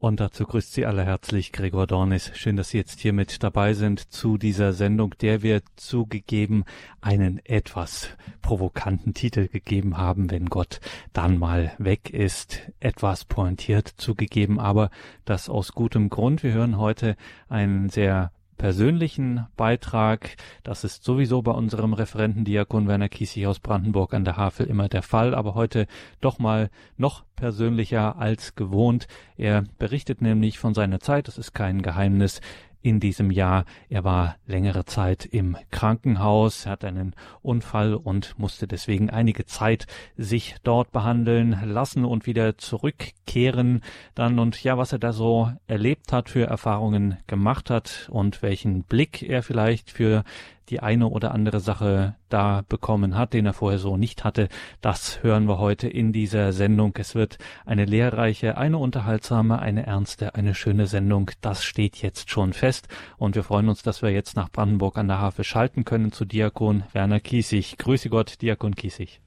Und dazu grüßt Sie alle herzlich Gregor Dornis. Schön, dass Sie jetzt hier mit dabei sind zu dieser Sendung, der wir zugegeben einen etwas provokanten Titel gegeben haben, wenn Gott dann mal weg ist. Etwas pointiert zugegeben, aber das aus gutem Grund. Wir hören heute einen sehr persönlichen Beitrag. Das ist sowieso bei unserem Referenten Diakon Werner Kiesig aus Brandenburg an der Havel immer der Fall, aber heute doch mal noch persönlicher als gewohnt. Er berichtet nämlich von seiner Zeit, das ist kein Geheimnis, in diesem Jahr. Er war längere Zeit im Krankenhaus, hat einen Unfall und musste deswegen einige Zeit sich dort behandeln lassen und wieder zurückkehren dann und ja, was er da so erlebt hat, für Erfahrungen gemacht hat und welchen Blick er vielleicht für die eine oder andere Sache da bekommen hat, den er vorher so nicht hatte. Das hören wir heute in dieser Sendung. Es wird eine lehrreiche, eine unterhaltsame, eine ernste, eine schöne Sendung. Das steht jetzt schon fest. Und wir freuen uns, dass wir jetzt nach Brandenburg an der Havel schalten können zu Diakon Werner Kiesig. Grüße Gott, Diakon Kiesig.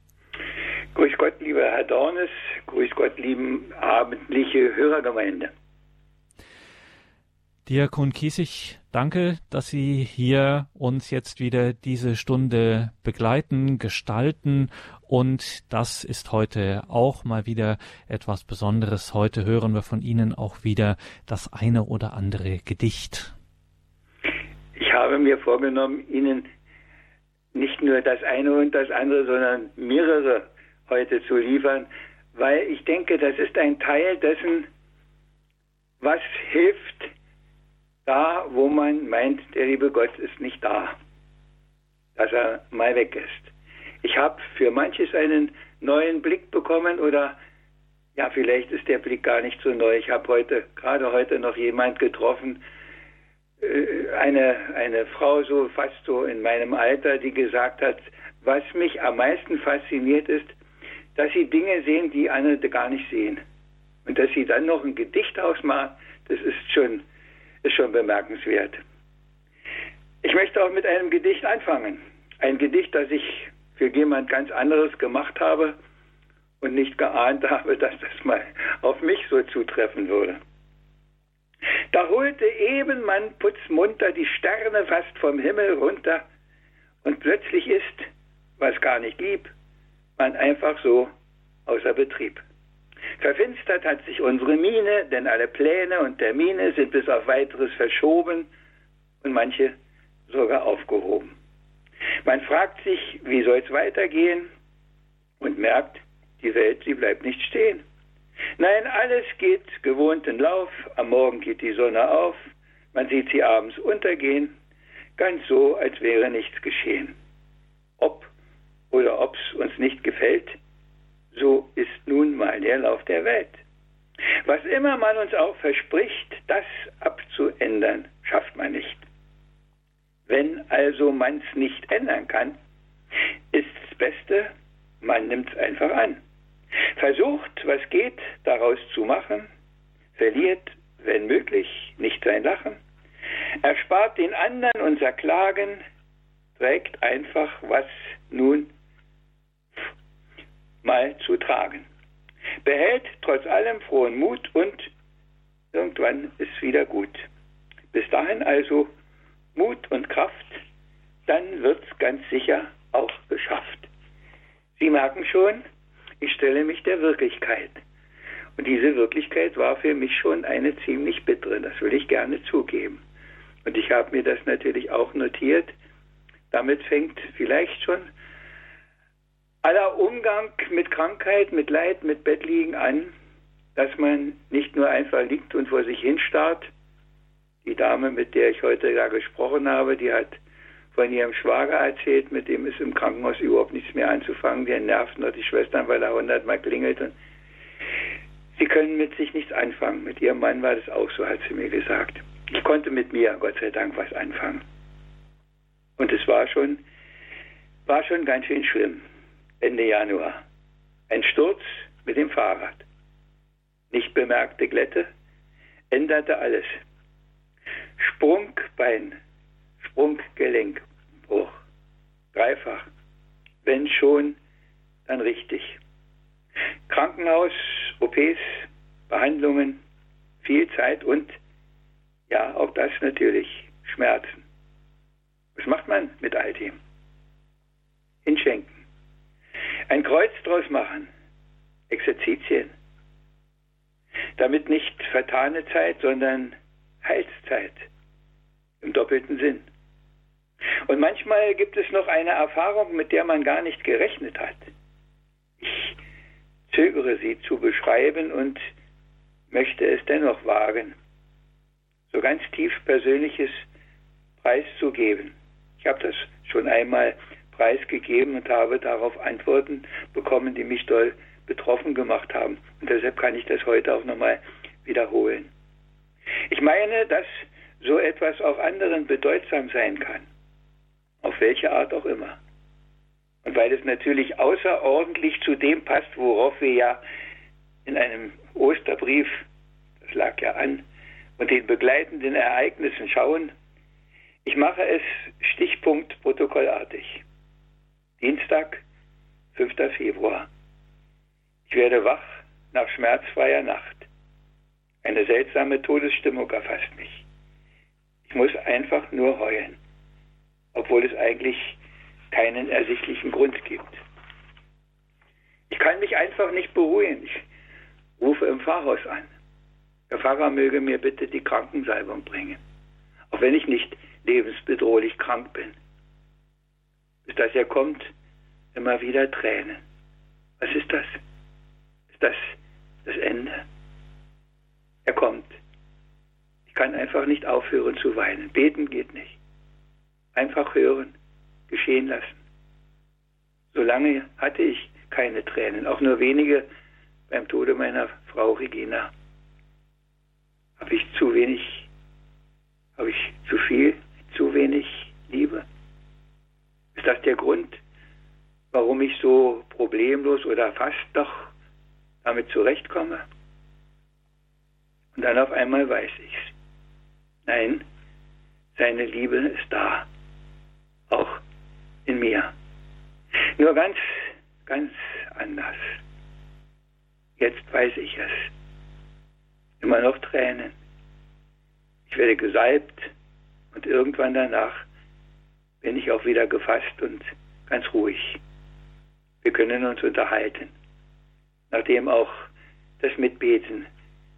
Grüß Gott, lieber Herr Dornes. Grüß Gott, lieben abendliche Hörergemeinde. Diakon Kiesig, danke, dass Sie hier uns jetzt wieder diese Stunde begleiten, gestalten und das ist heute auch mal wieder etwas Besonderes. Heute hören wir von Ihnen auch wieder das eine oder andere Gedicht. Ich habe mir vorgenommen, Ihnen nicht nur das eine und das andere, sondern mehrere heute zu liefern, weil ich denke, das ist ein Teil dessen, was hilft, da, wo man meint, der liebe Gott ist nicht da, dass er mal weg ist. Ich habe für manches einen neuen Blick bekommen oder ja, vielleicht ist der Blick gar nicht so neu. Ich habe heute, gerade heute noch jemand getroffen, äh, eine, eine Frau so fast so in meinem Alter, die gesagt hat, was mich am meisten fasziniert ist, dass sie Dinge sehen, die andere gar nicht sehen. Und dass sie dann noch ein Gedicht ausmachen, das ist schon ist schon bemerkenswert. Ich möchte auch mit einem Gedicht anfangen. Ein Gedicht, das ich für jemand ganz anderes gemacht habe und nicht geahnt habe, dass das mal auf mich so zutreffen würde. Da holte eben man putzmunter die Sterne fast vom Himmel runter und plötzlich ist, was gar nicht lieb, man einfach so außer Betrieb. Verfinstert hat sich unsere Miene, denn alle Pläne und Termine sind bis auf weiteres verschoben und manche sogar aufgehoben. Man fragt sich, wie soll es weitergehen und merkt, die Welt, sie bleibt nicht stehen. Nein, alles geht gewohnten Lauf, am Morgen geht die Sonne auf, man sieht sie abends untergehen, ganz so, als wäre nichts geschehen. Ob oder ob's uns nicht gefällt, so ist nun mal der Lauf der Welt. Was immer man uns auch verspricht, das abzuändern, schafft man nicht. Wenn also man's nicht ändern kann, ist das Beste, man nimmt's einfach an. Versucht, was geht, daraus zu machen, verliert, wenn möglich, nicht sein Lachen, erspart den anderen unser Klagen, trägt einfach, was nun mal zu tragen. Behält trotz allem frohen Mut und irgendwann ist wieder gut. Bis dahin also Mut und Kraft, dann wird's ganz sicher auch geschafft. Sie merken schon, ich stelle mich der Wirklichkeit. Und diese Wirklichkeit war für mich schon eine ziemlich bittere, das will ich gerne zugeben. Und ich habe mir das natürlich auch notiert. Damit fängt vielleicht schon aller Umgang mit Krankheit, mit Leid, mit Bettliegen an, dass man nicht nur einfach liegt und vor sich hinstarrt. Die Dame, mit der ich heute da gesprochen habe, die hat von ihrem Schwager erzählt, mit dem ist im Krankenhaus überhaupt nichts mehr anzufangen. Der nervt noch die Schwestern, weil er hundertmal klingelt. Und sie können mit sich nichts anfangen. Mit ihrem Mann war das auch so, hat sie mir gesagt. Ich konnte mit mir, Gott sei Dank, was anfangen. Und es war schon, war schon ganz schön schlimm. Ende Januar. Ein Sturz mit dem Fahrrad. Nicht bemerkte Glätte änderte alles. Sprungbein, Sprunggelenkbruch. Dreifach. Wenn schon, dann richtig. Krankenhaus, OPs, Behandlungen, viel Zeit und ja, auch das natürlich Schmerzen. Was macht man mit all dem? Hinschenken. Ein Kreuz draus machen. Exerzitien. Damit nicht vertane Zeit, sondern Heilszeit. Im doppelten Sinn. Und manchmal gibt es noch eine Erfahrung, mit der man gar nicht gerechnet hat. Ich zögere sie zu beschreiben und möchte es dennoch wagen, so ganz tief Persönliches preiszugeben. Ich habe das schon einmal preisgegeben und habe darauf Antworten bekommen, die mich doll betroffen gemacht haben. Und deshalb kann ich das heute auch nochmal wiederholen. Ich meine, dass so etwas auch anderen bedeutsam sein kann, auf welche Art auch immer. Und weil es natürlich außerordentlich zu dem passt, worauf wir ja in einem Osterbrief, das lag ja an, und den begleitenden Ereignissen schauen, ich mache es Stichpunkt protokollartig. Dienstag, 5. Februar. Ich werde wach nach schmerzfreier Nacht. Eine seltsame Todesstimmung erfasst mich. Ich muss einfach nur heulen, obwohl es eigentlich keinen ersichtlichen Grund gibt. Ich kann mich einfach nicht beruhigen. Ich rufe im Pfarrhaus an. Der Pfarrer möge mir bitte die Krankensalbung bringen, auch wenn ich nicht lebensbedrohlich krank bin. Bis das er kommt, immer wieder Tränen. Was ist das? Ist das das Ende? Er kommt. Ich kann einfach nicht aufhören zu weinen. Beten geht nicht. Einfach hören geschehen lassen. Solange hatte ich keine Tränen, auch nur wenige beim Tode meiner Frau Regina. Habe ich zu wenig, habe ich zu viel, zu wenig Liebe? Ist das der Grund, warum ich so problemlos oder fast doch damit zurechtkomme? Und dann auf einmal weiß ich's. Nein, seine Liebe ist da. Auch in mir. Nur ganz, ganz anders. Jetzt weiß ich es. Immer noch Tränen. Ich werde gesalbt und irgendwann danach bin ich auch wieder gefasst und ganz ruhig. Wir können uns unterhalten, nachdem auch das Mitbeten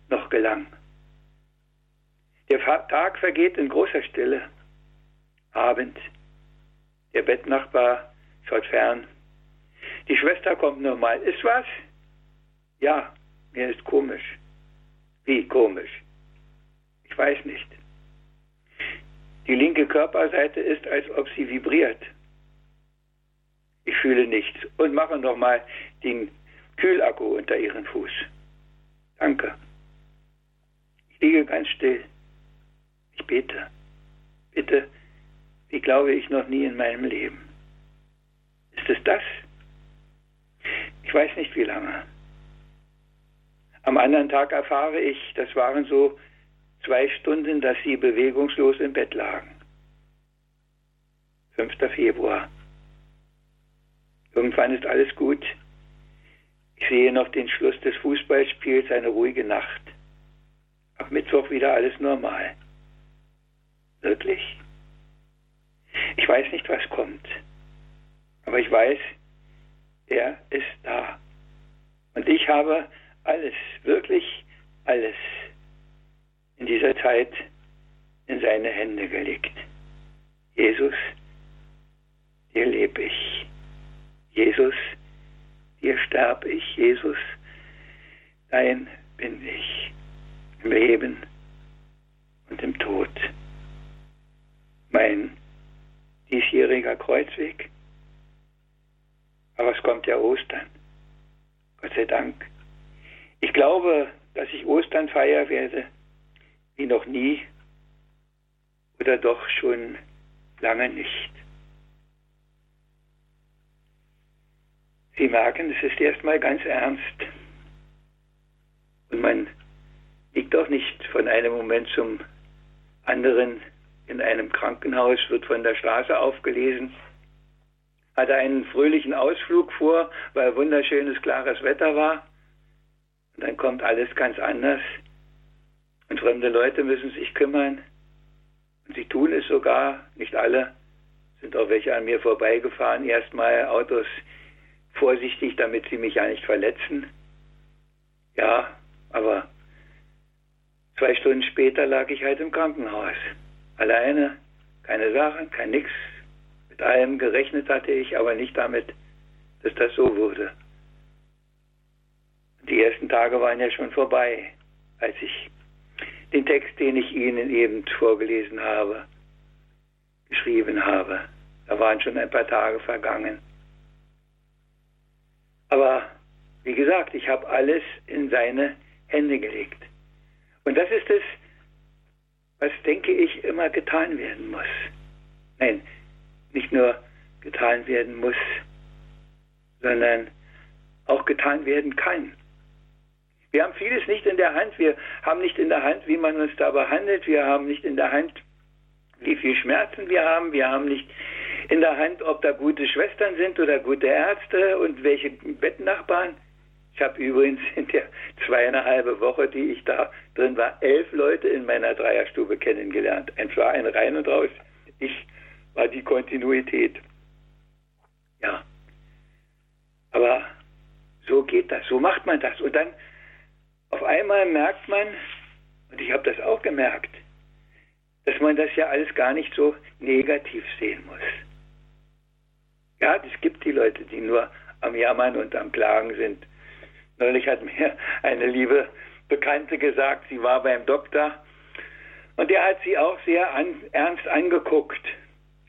noch gelang. Der Tag vergeht in großer Stille. Abend der Bettnachbar schaut fern. Die Schwester kommt nochmal. Ist was? Ja, mir ist komisch. Wie komisch? Ich weiß nicht. Die linke Körperseite ist, als ob sie vibriert. Ich fühle nichts und mache nochmal den Kühlakku unter ihren Fuß. Danke. Ich liege ganz still. Ich bete. Bitte wie glaube ich noch nie in meinem Leben. Ist es das? Ich weiß nicht wie lange. Am anderen Tag erfahre ich, das waren so zwei Stunden, dass sie bewegungslos im Bett lagen. 5. Februar. Irgendwann ist alles gut. Ich sehe noch den Schluss des Fußballspiels, eine ruhige Nacht. Ab Mittwoch wieder alles normal. Wirklich? Ich weiß nicht, was kommt, aber ich weiß, er ist da. Und ich habe alles, wirklich alles in dieser Zeit in seine Hände gelegt. Jesus, dir lebe ich. Jesus, dir sterb ich. Jesus, dein bin ich. Im Leben und im Tod. Mein diesjähriger Kreuzweg. Aber es kommt ja Ostern. Gott sei Dank. Ich glaube, dass ich Ostern feiern werde wie noch nie oder doch schon lange nicht. Sie merken, es ist erstmal ganz ernst. Und man liegt auch nicht von einem Moment zum anderen in einem Krankenhaus, wird von der Straße aufgelesen, hatte einen fröhlichen Ausflug vor, weil wunderschönes, klares Wetter war. Und dann kommt alles ganz anders. Und fremde Leute müssen sich kümmern. Und sie tun es sogar, nicht alle, sind auch welche an mir vorbeigefahren, erstmal Autos vorsichtig, damit sie mich ja nicht verletzen. Ja, aber zwei Stunden später lag ich halt im Krankenhaus. Alleine, keine Sachen, kein Nix. Mit allem gerechnet hatte ich, aber nicht damit, dass das so wurde. Die ersten Tage waren ja schon vorbei, als ich den Text, den ich Ihnen eben vorgelesen habe, geschrieben habe. Da waren schon ein paar Tage vergangen. Aber wie gesagt, ich habe alles in seine Hände gelegt. Und das ist es, was, denke ich, immer getan werden muss. Nein, nicht nur getan werden muss, sondern auch getan werden kann. Wir haben vieles nicht in der Hand. Wir haben nicht in der Hand, wie man uns da behandelt. Wir haben nicht in der Hand, wie viel Schmerzen wir haben. Wir haben nicht in der Hand, ob da gute Schwestern sind oder gute Ärzte und welche Bettnachbarn. Ich habe übrigens in der zweieinhalb Woche, die ich da drin war, elf Leute in meiner Dreierstube kennengelernt. Ein war ein Rein und Raus. Ich war die Kontinuität. Ja. Aber so geht das, so macht man das. Und dann auf einmal merkt man, und ich habe das auch gemerkt, dass man das ja alles gar nicht so negativ sehen muss. Ja, es gibt die Leute, die nur am Jammern und am Klagen sind. Neulich hat mir eine liebe Bekannte gesagt, sie war beim Doktor und der hat sie auch sehr an, ernst angeguckt.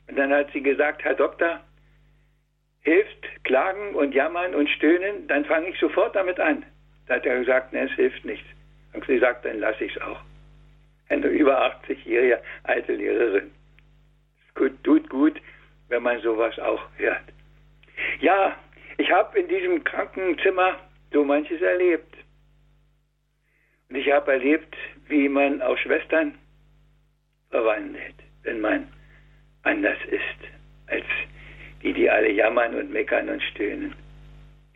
Und dann hat sie gesagt, Herr Doktor, hilft Klagen und Jammern und Stöhnen, dann fange ich sofort damit an. Da hat er gesagt, ne, es hilft nichts. Und sie sagt, dann lasse ich es auch. Eine über 80-jährige alte Lehrerin. Es tut gut, wenn man sowas auch hört. Ja, ich habe in diesem Krankenzimmer so manches erlebt. Und ich habe erlebt, wie man auch Schwestern verwandelt, wenn man anders ist als die, die alle jammern und meckern und stöhnen.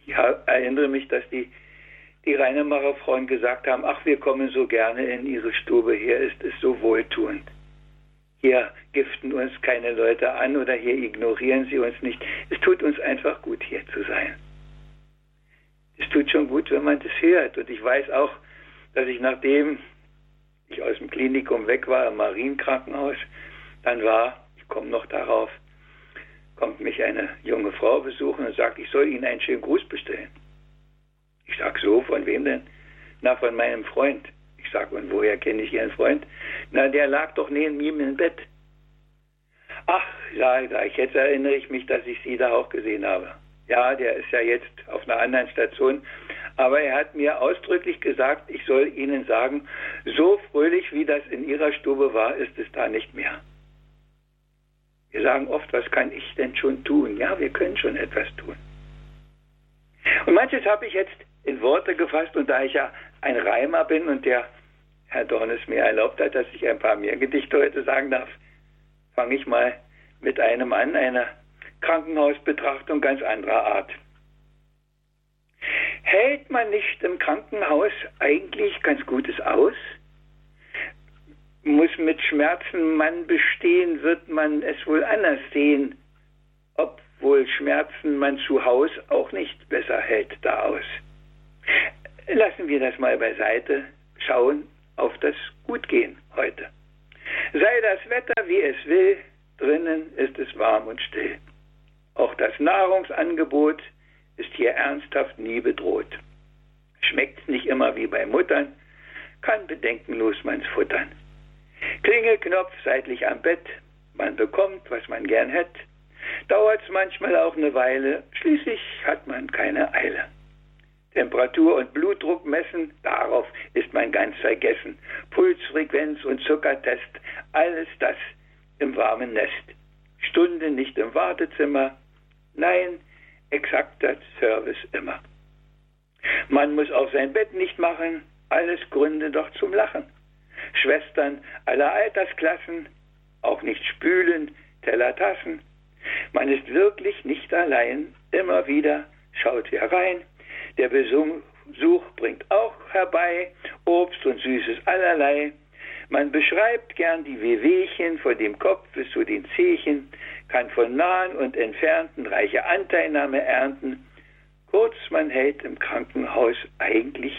Ich erinnere mich, dass die, die Reinemacher Frauen gesagt haben, ach, wir kommen so gerne in ihre Stube, hier ist es so wohltuend. Hier giften uns keine Leute an oder hier ignorieren sie uns nicht. Es tut uns einfach gut, hier zu sein. Es tut schon gut, wenn man das hört. Und ich weiß auch, dass ich nachdem ich aus dem Klinikum weg war, im Marienkrankenhaus, dann war, ich komme noch darauf, kommt mich eine junge Frau besuchen und sagt, ich soll Ihnen einen schönen Gruß bestellen. Ich sag so, von wem denn? Na, von meinem Freund. Ich sage, und woher kenne ich Ihren Freund? Na, der lag doch neben ihm im Bett. Ach, ja, ich, jetzt erinnere ich mich, dass ich Sie da auch gesehen habe. Ja, der ist ja jetzt auf einer anderen Station. Aber er hat mir ausdrücklich gesagt, ich soll Ihnen sagen, so fröhlich wie das in Ihrer Stube war, ist es da nicht mehr. Wir sagen oft, was kann ich denn schon tun? Ja, wir können schon etwas tun. Und manches habe ich jetzt in Worte gefasst und da ich ja ein Reimer bin und der Herr Dornes mir erlaubt hat, dass ich ein paar mehr Gedichte heute sagen darf, fange ich mal mit einem an, einer Krankenhausbetrachtung ganz anderer Art. Hält man nicht im Krankenhaus eigentlich ganz Gutes aus? Muss mit Schmerzen man bestehen, wird man es wohl anders sehen, obwohl Schmerzen man zu Haus auch nicht besser hält da aus. Lassen wir das mal beiseite, schauen auf das Gutgehen heute. Sei das Wetter, wie es will, drinnen ist es warm und still. Auch das Nahrungsangebot ist hier ernsthaft nie bedroht. Schmeckt nicht immer wie bei Muttern, kann bedenkenlos man's futtern. Klingelknopf seitlich am Bett, man bekommt, was man gern hätt. Dauert's manchmal auch eine Weile, schließlich hat man keine Eile. Temperatur und Blutdruck messen, darauf ist man ganz vergessen. Pulsfrequenz und Zuckertest, alles das im warmen Nest. Stunde nicht im Wartezimmer, nein, exakter Service immer. Man muss auch sein Bett nicht machen, alles Gründe doch zum Lachen. Schwestern aller Altersklassen, auch nicht spülen, Teller, Tassen. Man ist wirklich nicht allein, immer wieder schaut herein, der Besuch bringt auch herbei Obst und Süßes allerlei. Man beschreibt gern die Wehwehchen von dem Kopf bis zu den Zehchen, kann von nahen und entfernten reiche Anteilnahme ernten. Kurz, man hält im Krankenhaus eigentlich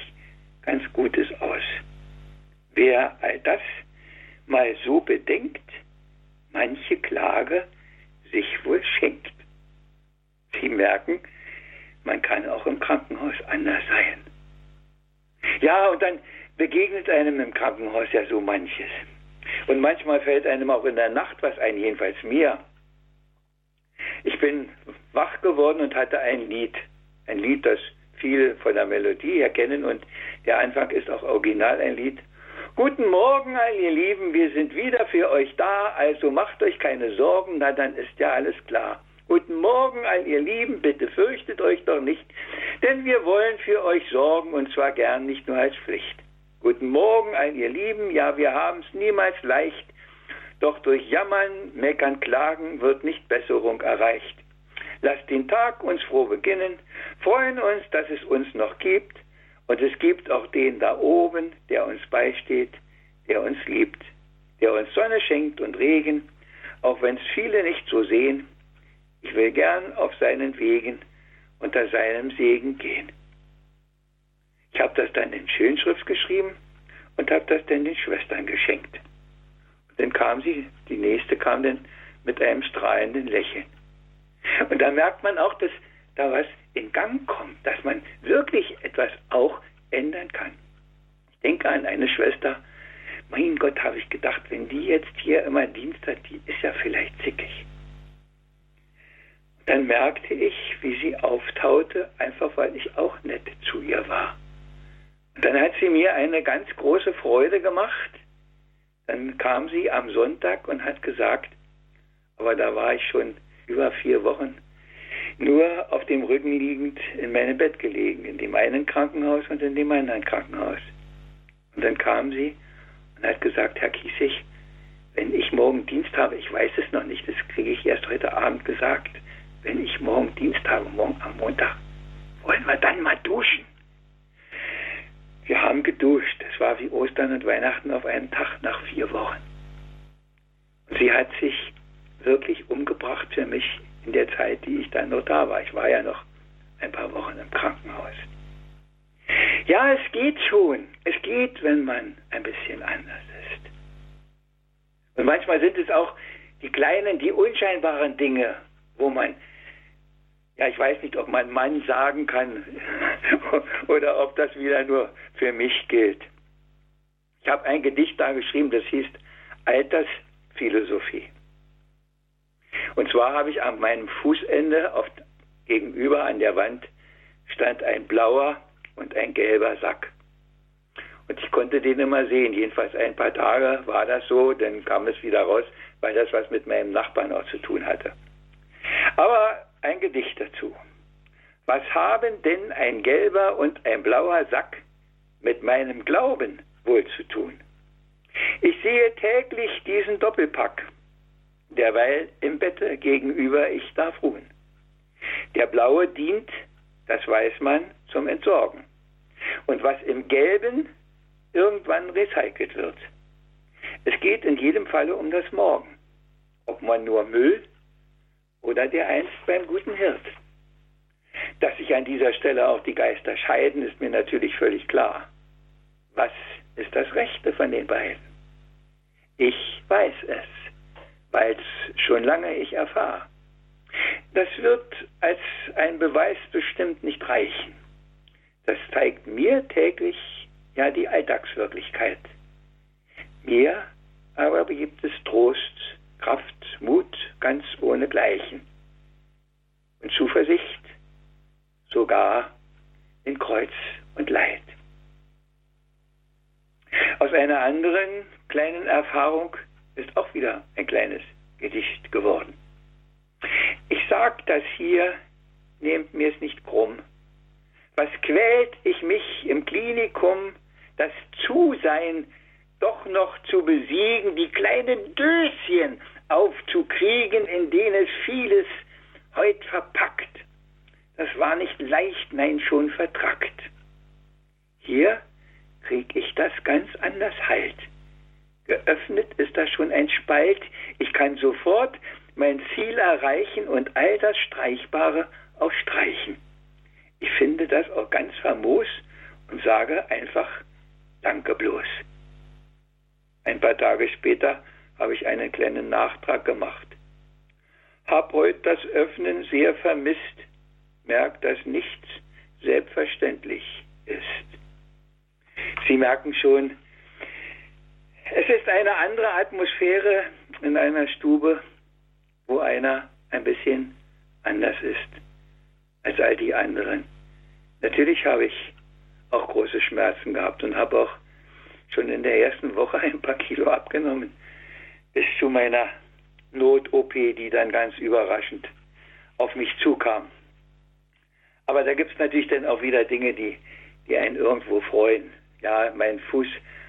ganz Gutes aus. Wer all das mal so bedenkt, manche Klage sich wohl schenkt. Sie merken, man kann auch im Krankenhaus anders sein. Ja, und dann begegnet einem im Krankenhaus ja so manches. Und manchmal fällt einem auch in der Nacht was ein, jedenfalls mir. Ich bin wach geworden und hatte ein Lied. Ein Lied, das viele von der Melodie her kennen und der Anfang ist auch original ein Lied. Guten Morgen, all ihr Lieben, wir sind wieder für euch da, also macht euch keine Sorgen, na dann ist ja alles klar. Guten Morgen, all ihr Lieben, bitte fürchtet euch doch nicht, denn wir wollen für euch sorgen und zwar gern nicht nur als Pflicht. Guten Morgen, all ihr Lieben, ja, wir haben es niemals leicht, doch durch Jammern, Meckern, Klagen wird nicht Besserung erreicht. Lasst den Tag uns froh beginnen, freuen uns, dass es uns noch gibt und es gibt auch den da oben, der uns beisteht, der uns liebt, der uns Sonne schenkt und Regen, auch wenn es viele nicht so sehen. Will gern auf seinen Wegen unter seinem Segen gehen. Ich habe das dann in Schönschrift geschrieben und habe das dann den Schwestern geschenkt. Und dann kam sie, die nächste kam dann mit einem strahlenden Lächeln. Und da merkt man auch, dass da was in Gang kommt, dass man wirklich etwas auch ändern kann. Ich denke an eine Schwester, mein Gott, habe ich gedacht, wenn die jetzt hier immer Dienst hat, die ist ja vielleicht zickig. Dann merkte ich, wie sie auftaute, einfach weil ich auch nett zu ihr war. Und dann hat sie mir eine ganz große Freude gemacht. Dann kam sie am Sonntag und hat gesagt, aber da war ich schon über vier Wochen nur auf dem Rücken liegend in meinem Bett gelegen, in dem einen Krankenhaus und in dem anderen Krankenhaus. Und dann kam sie und hat gesagt, Herr Kiesig, wenn ich morgen Dienst habe, ich weiß es noch nicht, das kriege ich erst heute Abend gesagt, wenn ich morgen Dienst habe, morgen am Montag, wollen wir dann mal duschen. Wir haben geduscht. Es war wie Ostern und Weihnachten auf einen Tag nach vier Wochen. Und sie hat sich wirklich umgebracht für mich in der Zeit, die ich dann noch da war. Ich war ja noch ein paar Wochen im Krankenhaus. Ja, es geht schon. Es geht, wenn man ein bisschen anders ist. Und manchmal sind es auch die kleinen, die unscheinbaren Dinge, wo man, ja, ich weiß nicht, ob man Mann sagen kann oder ob das wieder nur für mich gilt. Ich habe ein Gedicht da geschrieben, das hieß Altersphilosophie. Und zwar habe ich an meinem Fußende auf, gegenüber an der Wand stand ein blauer und ein gelber Sack. Und ich konnte den immer sehen. Jedenfalls ein paar Tage war das so, dann kam es wieder raus, weil das was mit meinem Nachbarn auch zu tun hatte. Aber ein Gedicht dazu. Was haben denn ein gelber und ein blauer Sack mit meinem Glauben wohl zu tun? Ich sehe täglich diesen Doppelpack derweil im Bette gegenüber ich darf ruhen. Der blaue dient, das weiß man, zum Entsorgen. Und was im Gelben irgendwann recycelt wird. Es geht in jedem Falle um das Morgen. Ob man nur Müll oder der einst beim guten Hirt. Dass sich an dieser Stelle auch die Geister scheiden, ist mir natürlich völlig klar. Was ist das Rechte von den beiden? Ich weiß es weil es schon lange ich erfahre. Das wird als ein Beweis bestimmt nicht reichen. Das zeigt mir täglich ja die Alltagswirklichkeit. Mir aber gibt es Trost, Kraft, Mut ganz ohne Gleichen und Zuversicht sogar in Kreuz und Leid. Aus einer anderen kleinen Erfahrung ist auch wieder ein kleines Gedicht geworden. Ich sag das hier, nehmt mir es nicht krumm. Was quält ich mich im Klinikum, das Zusein doch noch zu besiegen, die kleinen Döschen aufzukriegen, in denen es vieles heut verpackt. Das war nicht leicht, nein, schon vertrackt. hier kriege ich das ganz anders halt. Geöffnet ist da schon ein Spalt. Ich kann sofort mein Ziel erreichen und all das Streichbare auch streichen. Ich finde das auch ganz famos und sage einfach Danke bloß. Ein paar Tage später habe ich einen kleinen Nachtrag gemacht. Hab heute das Öffnen sehr vermisst, merkt, dass nichts selbstverständlich ist. Sie merken schon, es ist eine andere Atmosphäre in einer Stube, wo einer ein bisschen anders ist als all die anderen. Natürlich habe ich auch große Schmerzen gehabt und habe auch schon in der ersten Woche ein paar Kilo abgenommen, bis zu meiner Not-OP, die dann ganz überraschend auf mich zukam. Aber da gibt es natürlich dann auch wieder Dinge, die, die einen irgendwo freuen. Ja, mein Fuß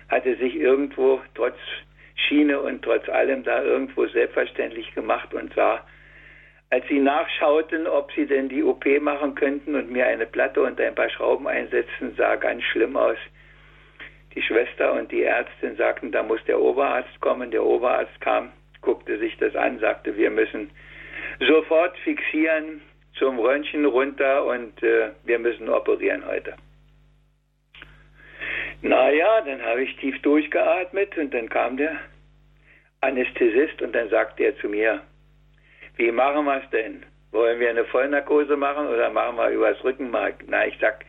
hatte sich irgendwo trotz Schiene und trotz allem da irgendwo selbstverständlich gemacht und sah, als sie nachschauten, ob sie denn die OP machen könnten und mir eine Platte und ein paar Schrauben einsetzen, sah ganz schlimm aus. Die Schwester und die Ärztin sagten, da muss der Oberarzt kommen. Der Oberarzt kam, guckte sich das an, sagte, wir müssen sofort fixieren, zum Röntgen runter und äh, wir müssen operieren heute. Naja, dann habe ich tief durchgeatmet und dann kam der Anästhesist und dann sagte er zu mir, wie machen wir es denn? Wollen wir eine Vollnarkose machen oder machen wir übers Rückenmark? Na, ich sag,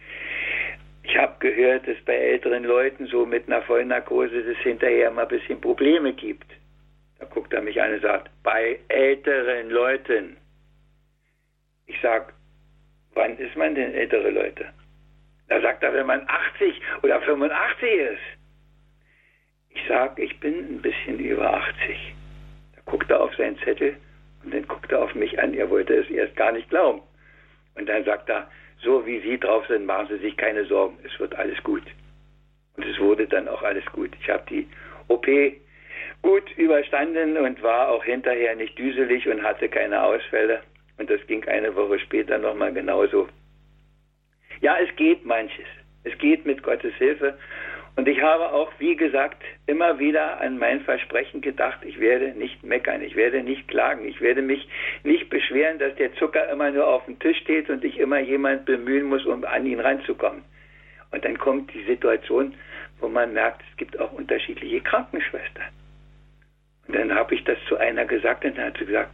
ich habe gehört, dass bei älteren Leuten so mit einer Vollnarkose es hinterher mal ein bisschen Probleme gibt. Da guckt er mich an und sagt, bei älteren Leuten. Ich sag, wann ist man denn ältere Leute? Da sagt er, wenn man 80 oder 85 ist. Ich sag, ich bin ein bisschen über 80. Da guckt er auf seinen Zettel und dann guckt er auf mich an. Er wollte es erst gar nicht glauben. Und dann sagt er, so wie Sie drauf sind, machen Sie sich keine Sorgen. Es wird alles gut. Und es wurde dann auch alles gut. Ich habe die OP gut überstanden und war auch hinterher nicht düselig und hatte keine Ausfälle. Und das ging eine Woche später nochmal genauso. Ja, es geht manches. Es geht mit Gottes Hilfe. Und ich habe auch, wie gesagt, immer wieder an mein Versprechen gedacht, ich werde nicht meckern, ich werde nicht klagen, ich werde mich nicht beschweren, dass der Zucker immer nur auf dem Tisch steht und ich immer jemand bemühen muss, um an ihn ranzukommen. Und dann kommt die Situation, wo man merkt, es gibt auch unterschiedliche Krankenschwestern. Und dann habe ich das zu einer gesagt und dann hat sie gesagt,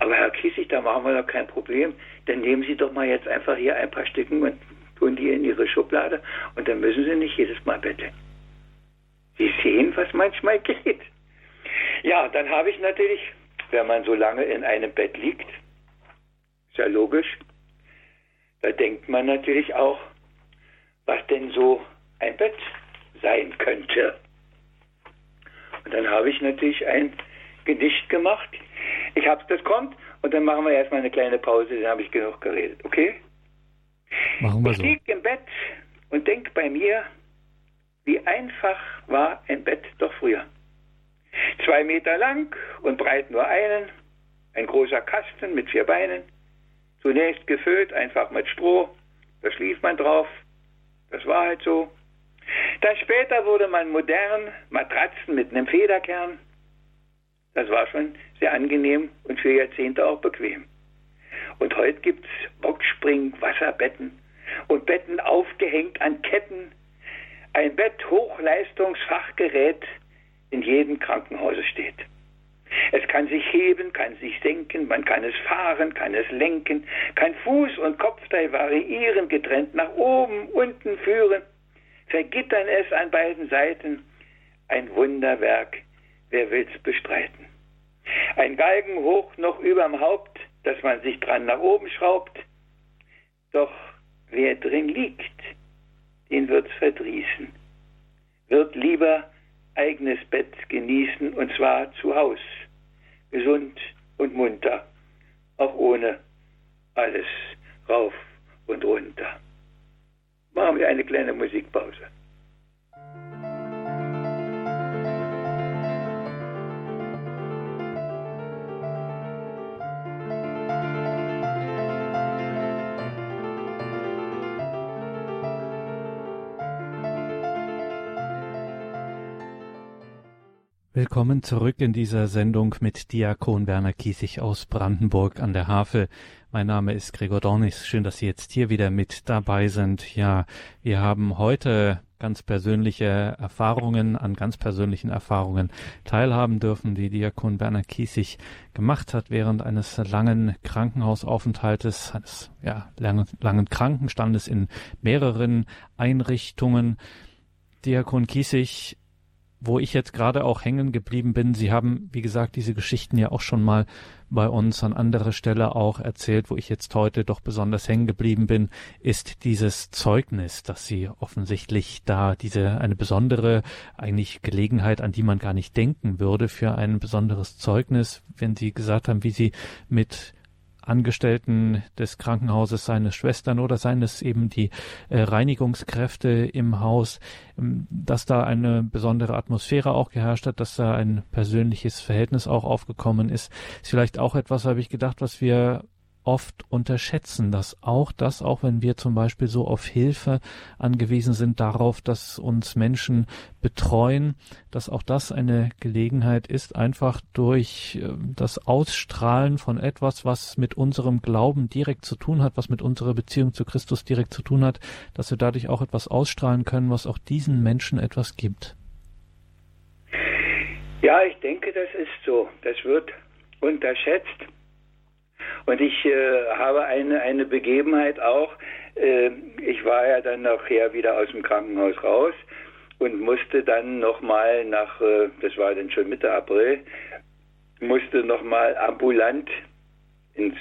aber Herr Kiesig, da machen wir doch kein Problem. Dann nehmen Sie doch mal jetzt einfach hier ein paar Stücken und tun die in ihre Schublade und dann müssen sie nicht jedes Mal betteln. Sie sehen, was manchmal geht. Ja, dann habe ich natürlich, wenn man so lange in einem Bett liegt, ist ja logisch, da denkt man natürlich auch, was denn so ein Bett sein könnte. Und dann habe ich natürlich ein Gedicht gemacht. Ich hab's, das kommt, und dann machen wir erstmal eine kleine Pause, dann habe ich genug geredet, okay? Machen wir ich so. lieg im Bett und denk bei mir, wie einfach war ein Bett doch früher. Zwei Meter lang und breit nur einen, ein großer Kasten mit vier Beinen, zunächst gefüllt einfach mit Stroh, da schlief man drauf, das war halt so. Dann später wurde man modern, Matratzen mit einem Federkern, das war schon sehr angenehm und für Jahrzehnte auch bequem. Und heute gibt's Boxspring, Wasserbetten und Betten aufgehängt an Ketten. Ein Bett Hochleistungsfachgerät in jedem Krankenhaus steht. Es kann sich heben, kann sich senken, man kann es fahren, kann es lenken, kann Fuß- und Kopfteil variieren, getrennt nach oben, unten führen, vergittern es an beiden Seiten. Ein Wunderwerk, wer will's bestreiten? Ein Galgen hoch noch überm Haupt, dass man sich dran nach oben schraubt. Doch wer drin liegt, den wird's verdrießen. Wird lieber eigenes Bett genießen und zwar zu Haus, gesund und munter, auch ohne alles rauf und runter. Machen wir eine kleine Musikpause. Willkommen zurück in dieser Sendung mit Diakon Werner Kiesig aus Brandenburg an der Havel. Mein Name ist Gregor Dornis. Schön, dass Sie jetzt hier wieder mit dabei sind. Ja, wir haben heute ganz persönliche Erfahrungen, an ganz persönlichen Erfahrungen teilhaben dürfen, die Diakon Werner Kiesig gemacht hat während eines langen Krankenhausaufenthaltes, eines ja, langen, langen Krankenstandes in mehreren Einrichtungen. Diakon Kiesig wo ich jetzt gerade auch hängen geblieben bin, Sie haben, wie gesagt, diese Geschichten ja auch schon mal bei uns an anderer Stelle auch erzählt, wo ich jetzt heute doch besonders hängen geblieben bin, ist dieses Zeugnis, dass Sie offensichtlich da diese eine besondere eigentlich Gelegenheit, an die man gar nicht denken würde, für ein besonderes Zeugnis, wenn Sie gesagt haben, wie Sie mit Angestellten des Krankenhauses, seine Schwestern oder seien es eben die äh, Reinigungskräfte im Haus, ähm, dass da eine besondere Atmosphäre auch geherrscht hat, dass da ein persönliches Verhältnis auch aufgekommen ist. Ist vielleicht auch etwas, habe ich gedacht, was wir oft unterschätzen, dass auch das, auch wenn wir zum Beispiel so auf Hilfe angewiesen sind, darauf, dass uns Menschen betreuen, dass auch das eine Gelegenheit ist, einfach durch äh, das Ausstrahlen von etwas, was mit unserem Glauben direkt zu tun hat, was mit unserer Beziehung zu Christus direkt zu tun hat, dass wir dadurch auch etwas ausstrahlen können, was auch diesen Menschen etwas gibt. Ja, ich denke, das ist so. Das wird unterschätzt. Und ich äh, habe eine, eine Begebenheit auch. Äh, ich war ja dann nachher wieder aus dem Krankenhaus raus und musste dann nochmal nach, äh, das war dann schon Mitte April, musste nochmal ambulant ins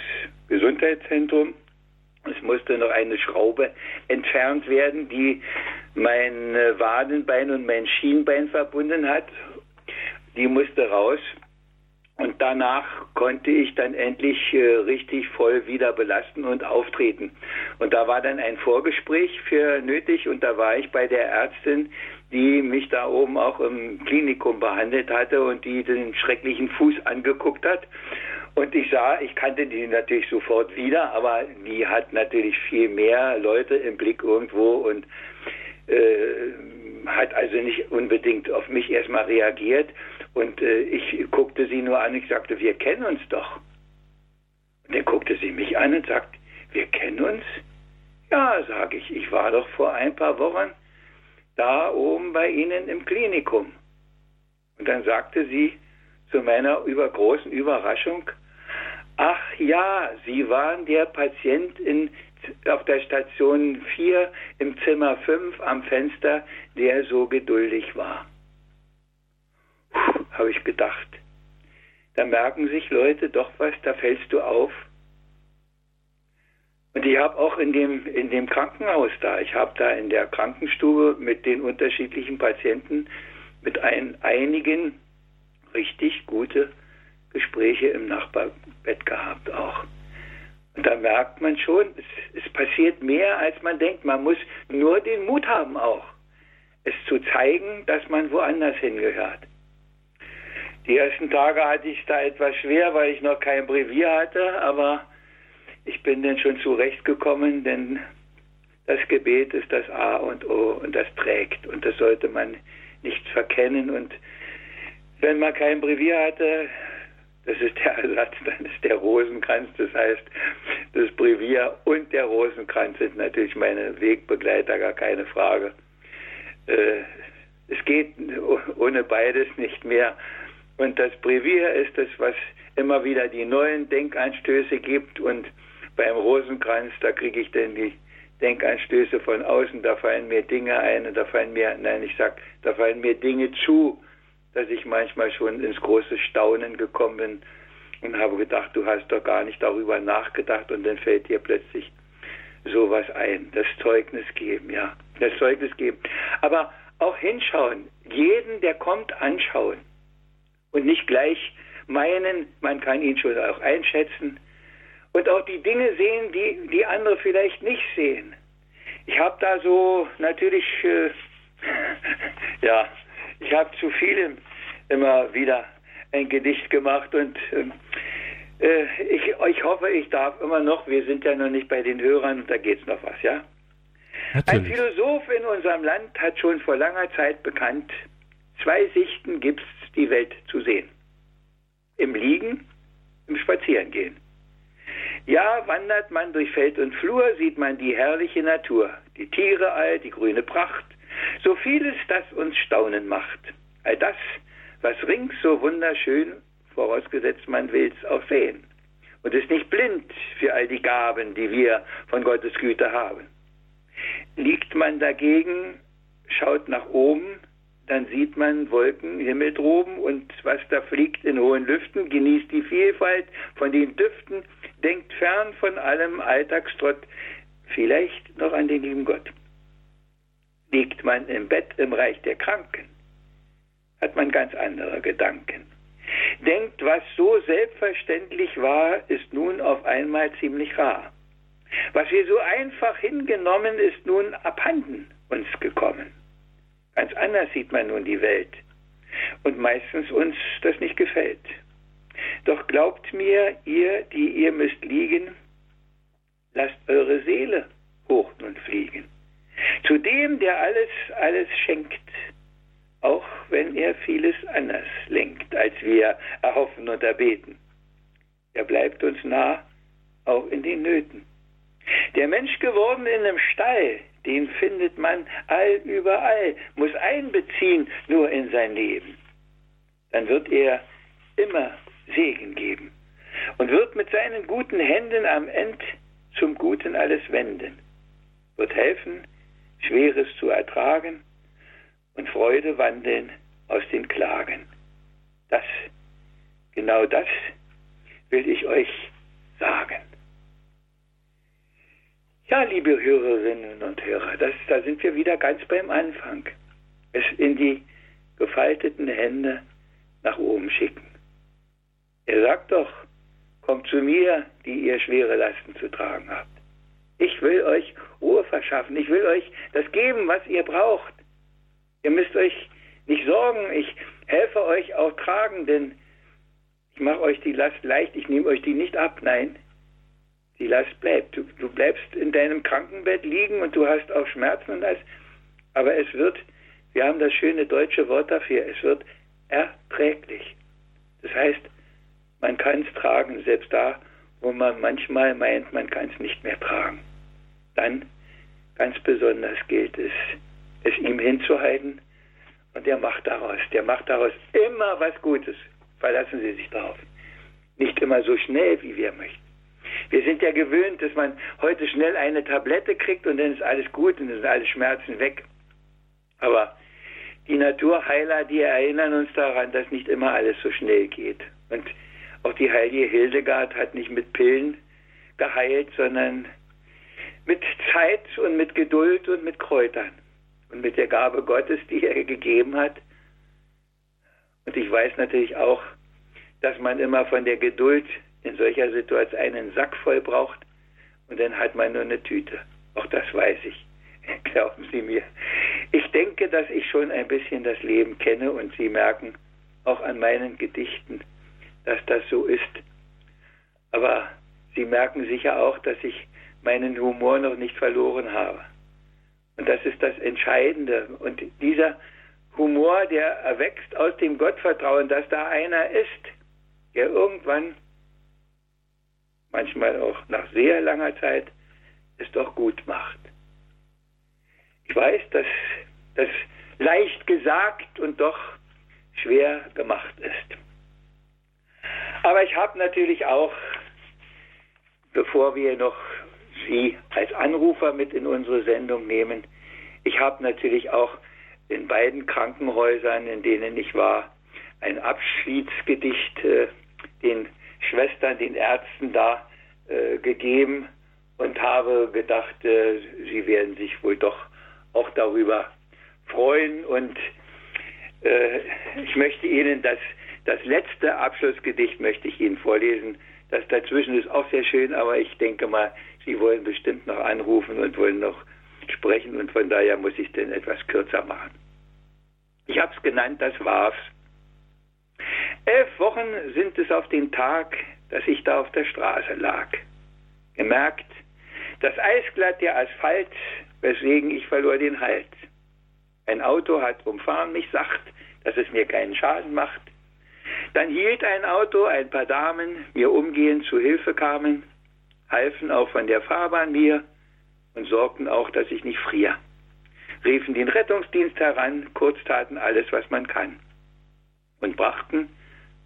Gesundheitszentrum. Es musste noch eine Schraube entfernt werden, die mein äh, Wadenbein und mein Schienbein verbunden hat. Die musste raus. Und danach konnte ich dann endlich äh, richtig voll wieder belasten und auftreten. Und da war dann ein Vorgespräch für nötig und da war ich bei der Ärztin, die mich da oben auch im Klinikum behandelt hatte und die den schrecklichen Fuß angeguckt hat. Und ich sah, ich kannte die natürlich sofort wieder, aber die hat natürlich viel mehr Leute im Blick irgendwo und äh, hat also nicht unbedingt auf mich erstmal reagiert. Und äh, ich guckte sie nur an, ich sagte, wir kennen uns doch. Und dann guckte sie mich an und sagt, wir kennen uns? Ja, sage ich, ich war doch vor ein paar Wochen da oben bei Ihnen im Klinikum. Und dann sagte sie zu meiner übergroßen Überraschung, ach ja, Sie waren der Patient in, auf der Station 4 im Zimmer 5 am Fenster, der so geduldig war habe ich gedacht. Da merken sich Leute doch was, da fällst du auf. Und ich habe auch in dem, in dem Krankenhaus da, ich habe da in der Krankenstube mit den unterschiedlichen Patienten, mit ein, einigen richtig gute Gespräche im Nachbarbett gehabt auch. Und da merkt man schon, es, es passiert mehr, als man denkt. Man muss nur den Mut haben auch, es zu zeigen, dass man woanders hingehört. Die ersten Tage hatte ich da etwas schwer, weil ich noch kein Brevier hatte, aber ich bin dann schon zurechtgekommen, denn das Gebet ist das A und O und das trägt und das sollte man nicht verkennen. Und wenn man kein Brevier hatte, das ist der Ersatz, dann ist der Rosenkranz. Das heißt, das Brevier und der Rosenkranz sind natürlich meine Wegbegleiter, gar keine Frage. Äh, es geht ohne beides nicht mehr. Und das Brevier ist es, was immer wieder die neuen Denkanstöße gibt. Und beim Rosenkranz, da kriege ich dann die Denkanstöße von außen, da fallen mir Dinge ein und da fallen mir, nein, ich sag, da fallen mir Dinge zu, dass ich manchmal schon ins große Staunen gekommen bin und habe gedacht, du hast doch gar nicht darüber nachgedacht und dann fällt dir plötzlich sowas ein. Das Zeugnis geben, ja. Das Zeugnis geben. Aber auch hinschauen. Jeden, der kommt, anschauen und nicht gleich meinen, man kann ihn schon auch einschätzen und auch die Dinge sehen, die die andere vielleicht nicht sehen. Ich habe da so natürlich, äh, ja, ich habe zu vielem immer wieder ein Gedicht gemacht und äh, äh, ich, ich hoffe, ich darf immer noch, wir sind ja noch nicht bei den Hörern und da geht es noch was, ja? Natürlich. Ein Philosoph in unserem Land hat schon vor langer Zeit bekannt, zwei Sichten gibt es die Welt zu sehen. Im Liegen, im Spazierengehen. Ja, wandert man durch Feld und Flur, sieht man die herrliche Natur, die Tiere all, die grüne Pracht, so vieles, das uns staunen macht. All das, was rings so wunderschön, vorausgesetzt man will's auch sehen und ist nicht blind für all die Gaben, die wir von Gottes Güte haben. Liegt man dagegen, schaut nach oben, dann sieht man Wolken, Himmel droben und was da fliegt in hohen Lüften, genießt die Vielfalt von den Düften, denkt fern von allem Alltagstrott, vielleicht noch an den lieben Gott. Liegt man im Bett im Reich der Kranken, hat man ganz andere Gedanken. Denkt, was so selbstverständlich war, ist nun auf einmal ziemlich rar. Was wir so einfach hingenommen, ist nun abhanden uns gekommen. Ganz anders sieht man nun die Welt und meistens uns das nicht gefällt. Doch glaubt mir, ihr, die ihr müsst liegen, lasst eure Seele hoch nun fliegen. Zu dem, der alles, alles schenkt, auch wenn er vieles anders lenkt, als wir erhoffen und erbeten. Er bleibt uns nah, auch in den Nöten. Der Mensch geworden in einem Stall, den findet man all überall, muss einbeziehen nur in sein Leben. Dann wird er immer Segen geben und wird mit seinen guten Händen am End zum Guten alles wenden, wird helfen, Schweres zu ertragen und Freude wandeln aus den Klagen. Das, genau das will ich euch sagen. Ja, liebe Hörerinnen und Hörer, das, da sind wir wieder ganz beim Anfang. Es in die gefalteten Hände nach oben schicken. Er sagt doch, kommt zu mir, die ihr schwere Lasten zu tragen habt. Ich will euch Ruhe verschaffen. Ich will euch das geben, was ihr braucht. Ihr müsst euch nicht sorgen. Ich helfe euch auch tragen, denn ich mache euch die Last leicht. Ich nehme euch die nicht ab. Nein, die Last bleibt. Du, du bleibst in deinem Krankenbett liegen und du hast auch Schmerzen und alles. Aber es wird, wir haben das schöne deutsche Wort dafür, es wird erträglich. Das heißt, man kann es tragen, selbst da, wo man manchmal meint, man kann es nicht mehr tragen. Dann ganz besonders gilt es, es ihm hinzuhalten und der macht daraus, der macht daraus immer was Gutes. Verlassen Sie sich darauf. Nicht immer so schnell, wie wir möchten. Wir sind ja gewöhnt, dass man heute schnell eine Tablette kriegt und dann ist alles gut und dann sind alle Schmerzen weg. Aber die Naturheiler, die erinnern uns daran, dass nicht immer alles so schnell geht. Und auch die heilige Hildegard hat nicht mit Pillen geheilt, sondern mit Zeit und mit Geduld und mit Kräutern und mit der Gabe Gottes, die er gegeben hat. Und ich weiß natürlich auch, dass man immer von der Geduld in solcher Situation einen Sack voll braucht und dann hat man nur eine Tüte. Auch das weiß ich. Glauben Sie mir. Ich denke, dass ich schon ein bisschen das Leben kenne und Sie merken auch an meinen Gedichten, dass das so ist. Aber Sie merken sicher auch, dass ich meinen Humor noch nicht verloren habe. Und das ist das Entscheidende. Und dieser Humor, der erwächst aus dem Gottvertrauen, dass da einer ist, der irgendwann manchmal auch nach sehr langer Zeit, es doch gut macht. Ich weiß, dass das leicht gesagt und doch schwer gemacht ist. Aber ich habe natürlich auch, bevor wir noch Sie als Anrufer mit in unsere Sendung nehmen, ich habe natürlich auch in beiden Krankenhäusern, in denen ich war, ein Abschiedsgedicht äh, den Schwestern, den Ärzten da äh, gegeben und habe gedacht, äh, sie werden sich wohl doch auch darüber freuen. Und äh, ich möchte Ihnen das, das letzte Abschlussgedicht möchte ich Ihnen vorlesen. Das dazwischen ist auch sehr schön, aber ich denke mal, Sie wollen bestimmt noch anrufen und wollen noch sprechen und von daher muss ich es denn etwas kürzer machen. Ich habe es genannt, das war's. Elf Wochen sind es auf den Tag, dass ich da auf der Straße lag. Gemerkt, das Eisglatt der Asphalt, weswegen ich verlor den Halt. Ein Auto hat umfahren mich sacht, dass es mir keinen Schaden macht. Dann hielt ein Auto, ein paar Damen mir umgehend zu Hilfe kamen, halfen auch von der Fahrbahn mir und sorgten auch, dass ich nicht friere. Riefen den Rettungsdienst heran, kurz taten alles, was man kann. Und brachten,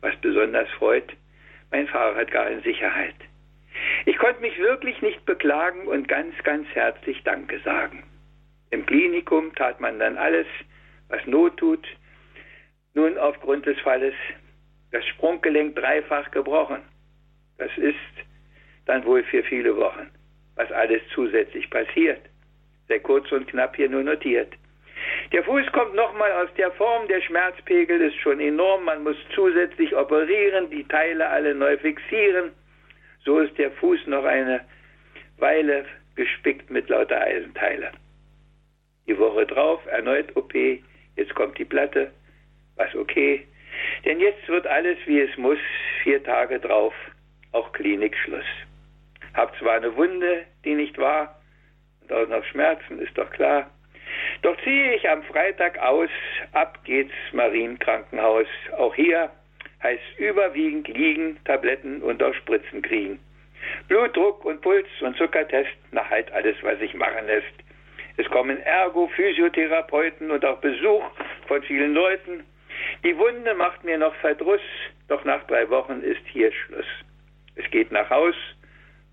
was besonders freut, mein Fahrrad gar in Sicherheit. Ich konnte mich wirklich nicht beklagen und ganz, ganz herzlich Danke sagen. Im Klinikum tat man dann alles, was Not tut. Nun aufgrund des Falles das Sprunggelenk dreifach gebrochen. Das ist dann wohl für viele Wochen, was alles zusätzlich passiert. Sehr kurz und knapp hier nur notiert. Der Fuß kommt nochmal aus der Form, der Schmerzpegel ist schon enorm, man muss zusätzlich operieren, die Teile alle neu fixieren. So ist der Fuß noch eine Weile gespickt mit lauter Eisenteile. Die Woche drauf erneut OP, jetzt kommt die Platte, was okay. Denn jetzt wird alles wie es muss, vier Tage drauf, auch Klinikschluss. Hab zwar eine Wunde, die nicht war, und auch noch Schmerzen, ist doch klar. Doch ziehe ich am Freitag aus, ab geht's Marienkrankenhaus. Auch hier heißt überwiegend liegen, Tabletten und auch Spritzen kriegen. Blutdruck und Puls und Zuckertest, na halt alles, was sich machen lässt. Es kommen Ergo, Physiotherapeuten und auch Besuch von vielen Leuten. Die Wunde macht mir noch Verdruss, doch nach drei Wochen ist hier Schluss. Es geht nach Haus,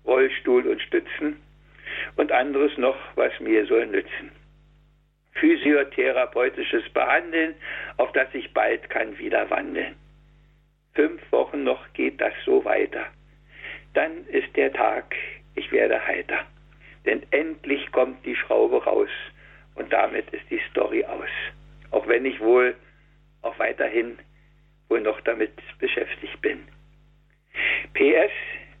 Rollstuhl und Stützen und anderes noch, was mir soll nützen. Physiotherapeutisches Behandeln, auf das ich bald kann wieder wandeln. Fünf Wochen noch geht das so weiter. Dann ist der Tag, ich werde heiter. Denn endlich kommt die Schraube raus und damit ist die Story aus. Auch wenn ich wohl auch weiterhin wohl noch damit beschäftigt bin. PS,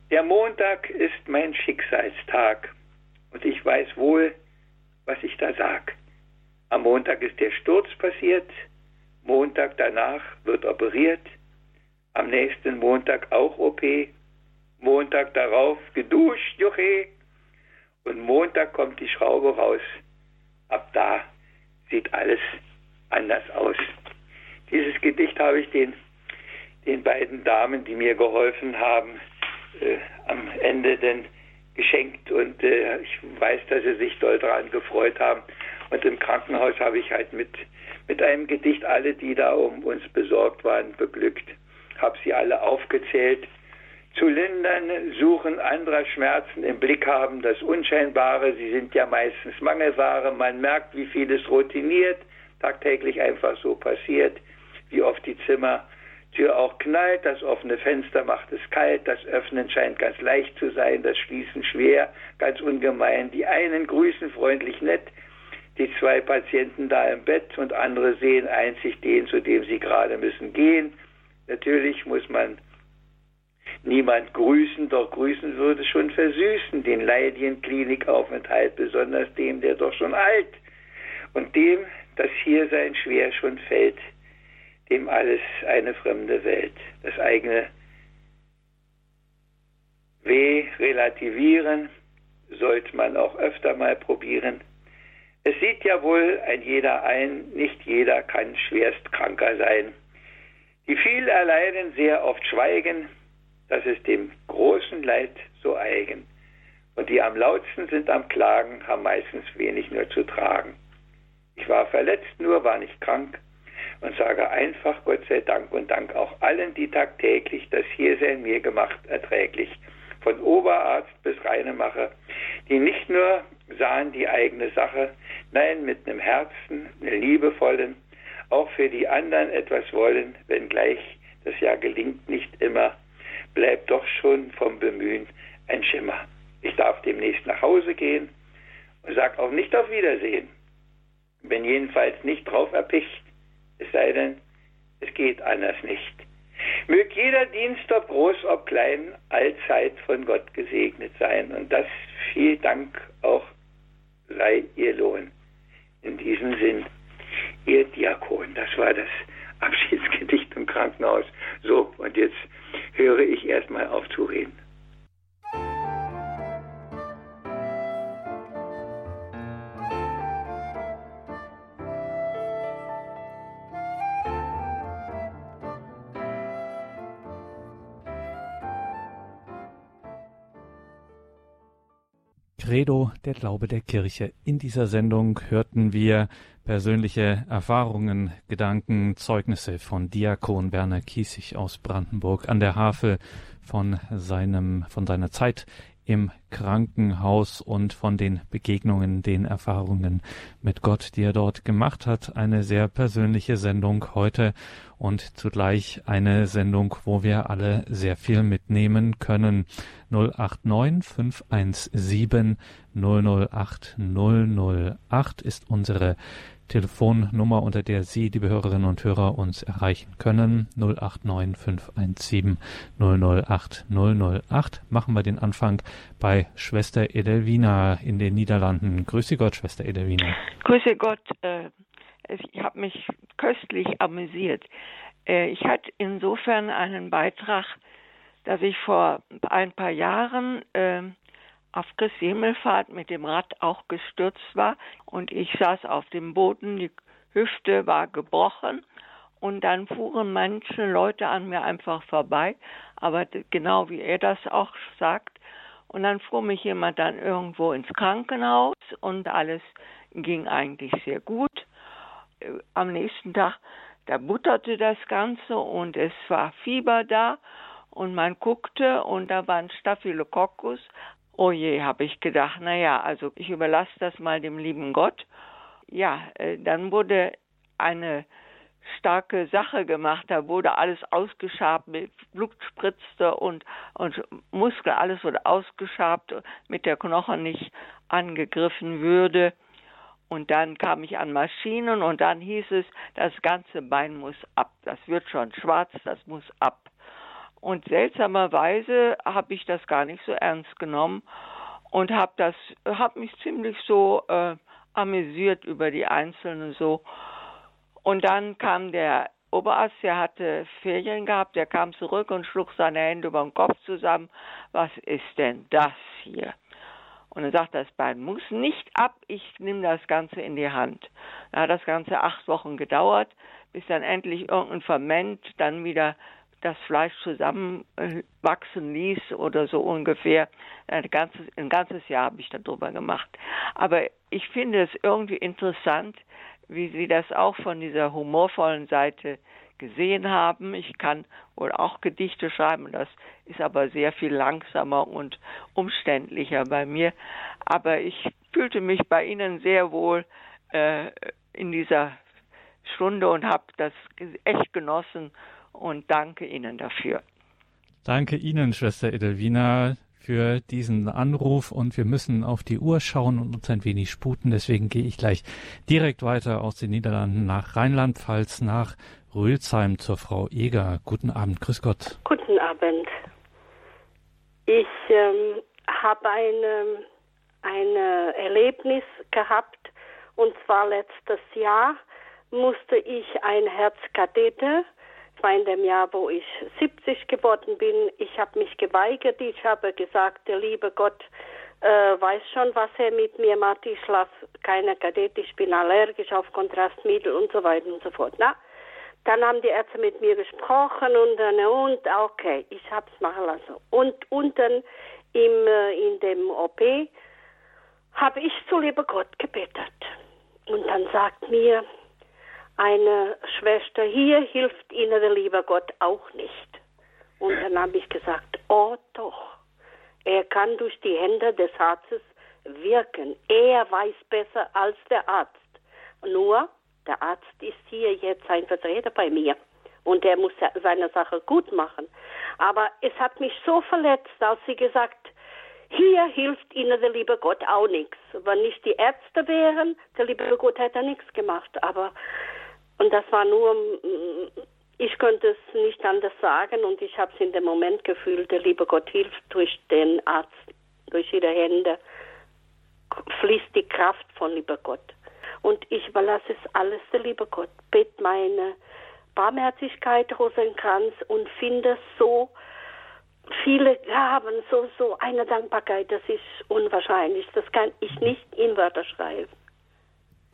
der Montag ist mein Schicksalstag und ich weiß wohl, was ich da sag. Am Montag ist der Sturz passiert, Montag danach wird operiert, am nächsten Montag auch OP, Montag darauf geduscht, Juche, und Montag kommt die Schraube raus. Ab da sieht alles anders aus. Dieses Gedicht habe ich den, den beiden Damen, die mir geholfen haben, äh, am Ende denn geschenkt und äh, ich weiß, dass sie sich doll daran gefreut haben. Und im Krankenhaus habe ich halt mit, mit einem Gedicht alle, die da um uns besorgt waren, beglückt. Habe sie alle aufgezählt. Zu lindern, suchen anderer Schmerzen im Blick haben, das Unscheinbare, sie sind ja meistens Mangelware, man merkt, wie vieles routiniert, tagtäglich einfach so passiert wie oft die Zimmertür auch knallt, das offene Fenster macht es kalt, das Öffnen scheint ganz leicht zu sein, das Schließen schwer, ganz ungemein. Die einen grüßen freundlich nett, die zwei Patienten da im Bett und andere sehen einzig den, zu dem sie gerade müssen gehen. Natürlich muss man niemand grüßen, doch grüßen würde schon versüßen, den leidigen Klinikaufenthalt, besonders dem, der doch schon alt und dem, das hier sein schwer schon fällt, dem alles eine fremde Welt. Das eigene Weh relativieren sollte man auch öfter mal probieren. Es sieht ja wohl ein jeder ein, nicht jeder kann schwerst kranker sein. Die viel erleiden sehr oft schweigen, das ist dem großen Leid so eigen. Und die am lautsten sind am Klagen, haben meistens wenig nur zu tragen. Ich war verletzt, nur war nicht krank, und sage einfach Gott sei Dank und Dank auch allen, die tagtäglich das Hiersein mir gemacht erträglich, von Oberarzt bis Reinemacher, die nicht nur sahen die eigene Sache, nein, mit einem Herzen, einem liebevollen, auch für die anderen etwas wollen, wenngleich das ja gelingt nicht immer, bleibt doch schon vom Bemühen ein Schimmer. Ich darf demnächst nach Hause gehen und sag auch nicht auf Wiedersehen. Bin jedenfalls nicht drauf erpicht, es sei denn, es geht anders nicht. Mög jeder Dienst, ob groß, ob klein, allzeit von Gott gesegnet sein. Und das viel Dank auch sei ihr Lohn. In diesem Sinn, ihr Diakon, das war das Abschiedsgedicht im Krankenhaus. So, und jetzt höre ich erstmal auf zu reden. Credo, der Glaube der Kirche. In dieser Sendung hörten wir persönliche Erfahrungen, Gedanken, Zeugnisse von Diakon Werner Kiesig aus Brandenburg an der Havel von seinem, von seiner Zeit im Krankenhaus und von den Begegnungen, den Erfahrungen mit Gott, die er dort gemacht hat. Eine sehr persönliche Sendung heute und zugleich eine Sendung, wo wir alle sehr viel mitnehmen können. 089 517 008 008 ist unsere Telefonnummer, unter der Sie, liebe Hörerinnen und Hörer, uns erreichen können. 089 517 008 008. Machen wir den Anfang bei Schwester Edelwina in den Niederlanden. Grüße Gott, Schwester Edelwina. Grüße Gott. Äh, ich habe mich köstlich amüsiert. Äh, ich hatte insofern einen Beitrag, dass ich vor ein paar Jahren äh, auf Christi Himmelfahrt mit dem Rad auch gestürzt war. Und ich saß auf dem Boden, die Hüfte war gebrochen. Und dann fuhren manche Leute an mir einfach vorbei, aber genau wie er das auch sagt. Und dann fuhr mich jemand dann irgendwo ins Krankenhaus. Und alles ging eigentlich sehr gut. Äh, am nächsten Tag, da butterte das Ganze und es war Fieber da. Und man guckte und da war ein Staphylococcus, Oh je, habe ich gedacht, naja, also ich überlasse das mal dem lieben Gott. Ja, äh, dann wurde eine starke Sache gemacht. Da wurde alles ausgeschabt, mit Blut spritzte und, und Muskel, alles wurde ausgeschabt, mit der Knochen nicht angegriffen würde. Und dann kam ich an Maschinen und dann hieß es, das ganze Bein muss ab. Das wird schon schwarz, das muss ab. Und seltsamerweise habe ich das gar nicht so ernst genommen und habe das, habe mich ziemlich so äh, amüsiert über die Einzelnen so. Und dann kam der Oberarzt, der hatte Ferien gehabt, der kam zurück und schlug seine Hände über den Kopf zusammen. Was ist denn das hier? Und er sagt, das Bein muss nicht ab, ich nehme das Ganze in die Hand. Da hat das Ganze acht Wochen gedauert, bis dann endlich irgendein Ferment dann wieder das Fleisch zusammenwachsen ließ oder so ungefähr. Ein ganzes, ein ganzes Jahr habe ich darüber gemacht. Aber ich finde es irgendwie interessant, wie Sie das auch von dieser humorvollen Seite gesehen haben. Ich kann wohl auch Gedichte schreiben, das ist aber sehr viel langsamer und umständlicher bei mir. Aber ich fühlte mich bei Ihnen sehr wohl äh, in dieser Stunde und habe das echt genossen und danke Ihnen dafür. Danke Ihnen, Schwester Edelwina, für diesen Anruf und wir müssen auf die Uhr schauen und uns ein wenig sputen. Deswegen gehe ich gleich direkt weiter aus den Niederlanden nach Rheinland-Pfalz, nach Rülsheim zur Frau Eger. Guten Abend, grüß Gott. Guten Abend. Ich ähm, habe ein eine Erlebnis gehabt und zwar letztes Jahr musste ich ein Herzkatheter war in dem Jahr, wo ich 70 geworden bin. Ich habe mich geweigert. Ich habe gesagt, der liebe Gott äh, weiß schon, was er mit mir macht. Ich schlafe keine Kadett, ich bin allergisch auf Kontrastmittel und so weiter und so fort. Na, dann haben die Ärzte mit mir gesprochen und dann, und okay, ich habe es machen lassen. Und unten im, äh, in dem OP habe ich zu lieber Gott gebetet. Und dann sagt mir eine Schwester, hier hilft Ihnen der liebe Gott auch nicht. Und dann habe ich gesagt, oh doch, er kann durch die Hände des Arztes wirken. Er weiß besser als der Arzt. Nur, der Arzt ist hier jetzt ein Vertreter bei mir und er muss seine Sache gut machen. Aber es hat mich so verletzt, als sie gesagt, hier hilft ihnen der liebe Gott auch nichts. Wenn nicht die Ärzte wären, der liebe Gott hätte nichts gemacht. Aber und das war nur, mm, ich könnte es nicht anders sagen und ich habe es in dem Moment gefühlt, der liebe Gott hilft durch den Arzt, durch ihre Hände, fließt die Kraft von lieber Gott. Und ich überlasse es alles der liebe Gott, bet meine Barmherzigkeit, Rosenkranz und finde so viele Gaben, so, so eine Dankbarkeit, das ist unwahrscheinlich. Das kann ich nicht in Wörter schreiben.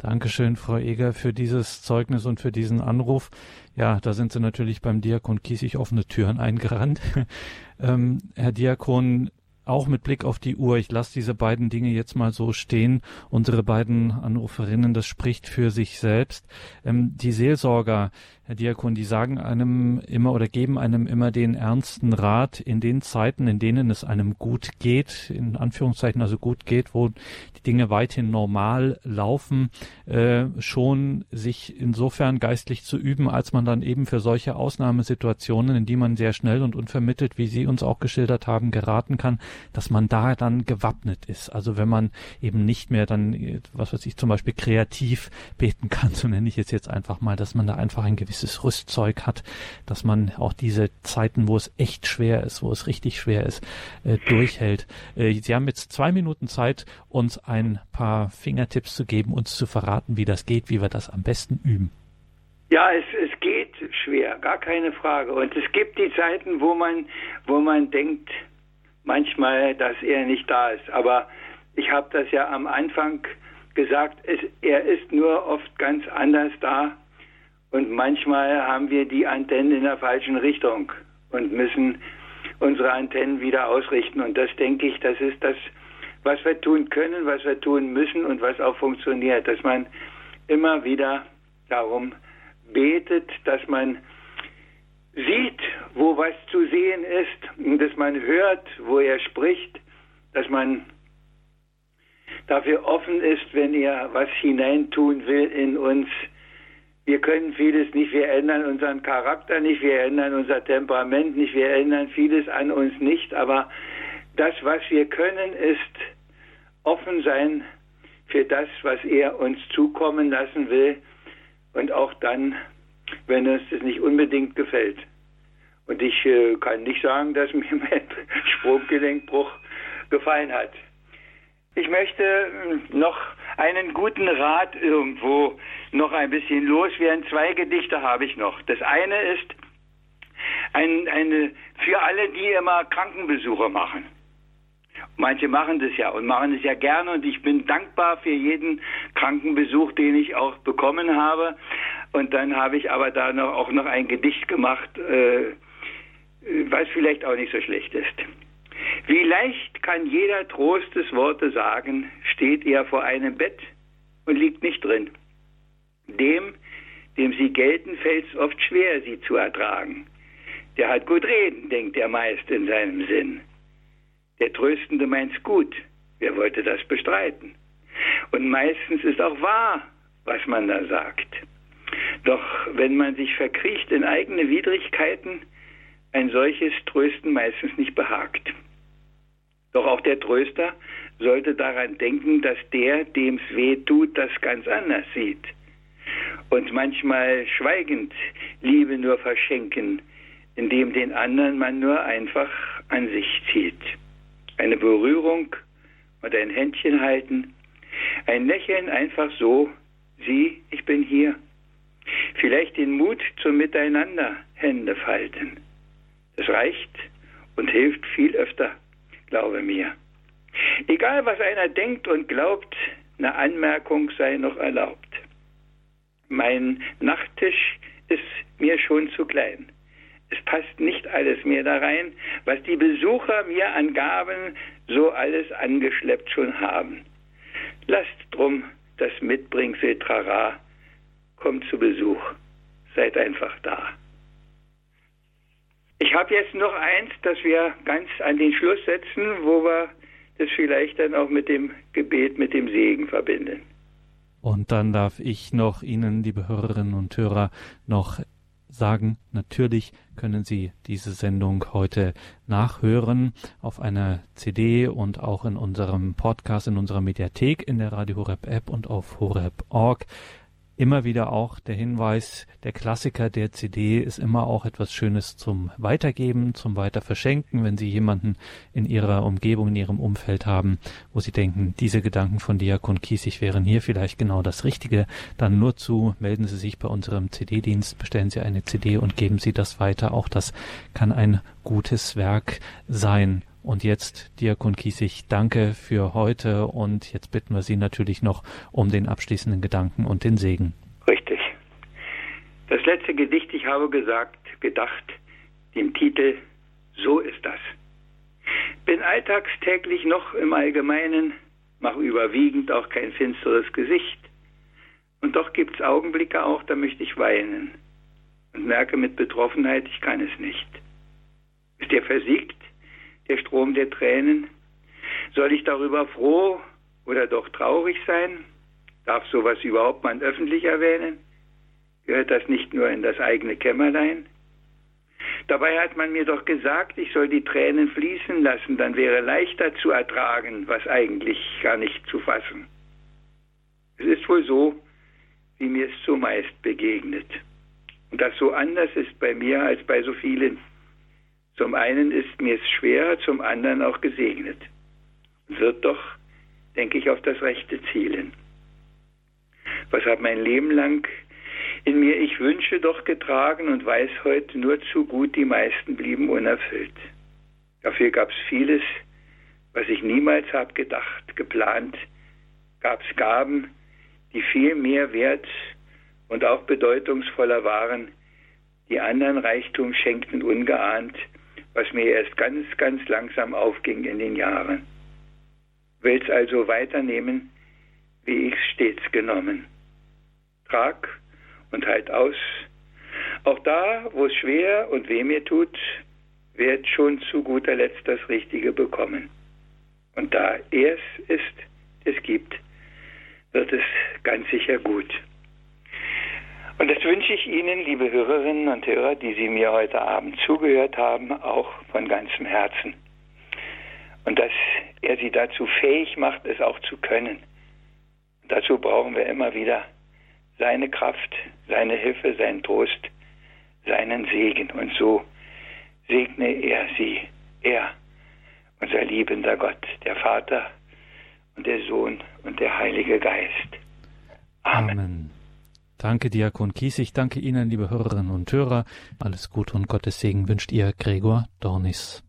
Dankeschön, Frau Eger, für dieses Zeugnis und für diesen Anruf. Ja, da sind Sie natürlich beim Diakon Kiesig offene Türen eingerannt. ähm, Herr Diakon, auch mit Blick auf die Uhr, ich lasse diese beiden Dinge jetzt mal so stehen. Unsere beiden Anruferinnen, das spricht für sich selbst. Ähm, die Seelsorger, Herr Diakon, die sagen einem immer oder geben einem immer den ernsten Rat in den Zeiten, in denen es einem gut geht, in Anführungszeichen also gut geht, wo die Dinge weithin normal laufen, äh, schon sich insofern geistlich zu üben, als man dann eben für solche Ausnahmesituationen, in die man sehr schnell und unvermittelt, wie Sie uns auch geschildert haben, geraten kann, dass man da dann gewappnet ist. Also wenn man eben nicht mehr dann, was weiß ich, zum Beispiel kreativ beten kann, so nenne ich es jetzt einfach mal, dass man da einfach ein gewisses Rüstzeug hat, dass man auch diese Zeiten, wo es echt schwer ist, wo es richtig schwer ist, äh, durchhält. Äh, Sie haben jetzt zwei Minuten Zeit, uns ein paar Fingertipps zu geben, uns zu verraten, wie das geht, wie wir das am besten üben. Ja, es, es geht schwer, gar keine Frage. Und es gibt die Zeiten, wo man, wo man denkt, manchmal, dass er nicht da ist. Aber ich habe das ja am Anfang gesagt, es, er ist nur oft ganz anders da. Und manchmal haben wir die Antennen in der falschen Richtung und müssen unsere Antennen wieder ausrichten. Und das denke ich, das ist das, was wir tun können, was wir tun müssen und was auch funktioniert. Dass man immer wieder darum betet, dass man sieht, wo was zu sehen ist, dass man hört, wo er spricht, dass man dafür offen ist, wenn er was hineintun will in uns. Wir können vieles nicht, wir ändern unseren Charakter nicht, wir ändern unser Temperament nicht, wir ändern vieles an uns nicht, aber das, was wir können, ist offen sein für das, was er uns zukommen lassen will und auch dann wenn es das nicht unbedingt gefällt. Und ich äh, kann nicht sagen, dass mir mein Sprunggelenkbruch gefallen hat. Ich möchte äh, noch einen guten Rat irgendwo noch ein bisschen loswerden. Zwei Gedichte habe ich noch. Das eine ist ein, eine, für alle, die immer Krankenbesuche machen. Manche machen das ja und machen es ja gerne und ich bin dankbar für jeden Krankenbesuch, den ich auch bekommen habe. Und dann habe ich aber da noch, auch noch ein Gedicht gemacht, äh, was vielleicht auch nicht so schlecht ist. Wie leicht kann jeder Trostesworte sagen, steht er vor einem Bett und liegt nicht drin. Dem, dem sie gelten, fällt es oft schwer, sie zu ertragen. Der hat gut reden, denkt er meist in seinem Sinn. Der Tröstende meint's gut. Wer wollte das bestreiten? Und meistens ist auch wahr, was man da sagt. Doch wenn man sich verkriecht in eigene Widrigkeiten, ein solches Trösten meistens nicht behagt. Doch auch der Tröster sollte daran denken, dass der, dem's weh tut, das ganz anders sieht. Und manchmal schweigend Liebe nur verschenken, indem den anderen man nur einfach an sich zieht eine Berührung und ein Händchen halten, ein Lächeln einfach so, sieh, ich bin hier. Vielleicht den Mut zum Miteinander Hände falten. Es reicht und hilft viel öfter, glaube mir. Egal was einer denkt und glaubt, eine Anmerkung sei noch erlaubt. Mein Nachttisch ist mir schon zu klein es passt nicht alles mehr da rein, was die Besucher mir an Gaben so alles angeschleppt schon haben. Lasst drum das Mitbringsel Trara, kommt zu Besuch, seid einfach da. Ich habe jetzt noch eins, das wir ganz an den Schluss setzen, wo wir das vielleicht dann auch mit dem Gebet, mit dem Segen verbinden. Und dann darf ich noch Ihnen, liebe Hörerinnen und Hörer, noch sagen, natürlich können Sie diese Sendung heute nachhören auf einer CD und auch in unserem Podcast, in unserer Mediathek, in der Radio Horeb App und auf horeb.org immer wieder auch der Hinweis, der Klassiker der CD ist immer auch etwas Schönes zum Weitergeben, zum Weiterverschenken, wenn Sie jemanden in Ihrer Umgebung, in Ihrem Umfeld haben, wo Sie denken, diese Gedanken von Diakon Kiesig wären hier vielleicht genau das Richtige, dann nur zu, melden Sie sich bei unserem CD-Dienst, bestellen Sie eine CD und geben Sie das weiter. Auch das kann ein gutes Werk sein. Und jetzt, Diakon Kiesig, danke für heute und jetzt bitten wir Sie natürlich noch um den abschließenden Gedanken und den Segen. Richtig. Das letzte Gedicht, ich habe gesagt, gedacht, dem Titel So ist das. bin alltagstäglich noch im Allgemeinen, mache überwiegend auch kein finsteres Gesicht. Und doch gibt es Augenblicke auch, da möchte ich weinen und merke mit Betroffenheit, ich kann es nicht. Ist der versiegt, der Strom der Tränen? Soll ich darüber froh oder doch traurig sein? Darf sowas überhaupt man öffentlich erwähnen? Gehört das nicht nur in das eigene Kämmerlein? Dabei hat man mir doch gesagt, ich soll die Tränen fließen lassen, dann wäre leichter zu ertragen, was eigentlich gar nicht zu fassen. Es ist wohl so, wie mir es zumeist begegnet. Und das so anders ist bei mir als bei so vielen. Zum einen ist mir es schwerer, zum anderen auch gesegnet. Wird doch, denke ich, auf das Rechte zielen. Was hat mein Leben lang in mir ich wünsche doch getragen und weiß heute nur zu gut, die meisten blieben unerfüllt. Dafür gab es vieles, was ich niemals hab gedacht, geplant, gab es Gaben, die viel mehr wert und auch bedeutungsvoller waren, die anderen Reichtum schenkten ungeahnt, was mir erst ganz, ganz langsam aufging in den Jahren. Will's also weiternehmen, wie ich's stets genommen. Trag und halt aus. Auch da, wo es schwer und weh mir tut, wird schon zu guter Letzt das Richtige bekommen. Und da er es ist, es gibt, wird es ganz sicher gut. Und das wünsche ich Ihnen, liebe Hörerinnen und Hörer, die Sie mir heute Abend zugehört haben, auch von ganzem Herzen. Und dass er Sie dazu fähig macht, es auch zu können. Dazu brauchen wir immer wieder seine Kraft, seine Hilfe, seinen Trost, seinen Segen. Und so segne er sie, er, unser liebender Gott, der Vater und der Sohn und der Heilige Geist. Amen. Amen. Danke, Diakon Kies. Ich danke Ihnen, liebe Hörerinnen und Hörer. Alles Gute und Gottes Segen wünscht Ihr Gregor Dornis.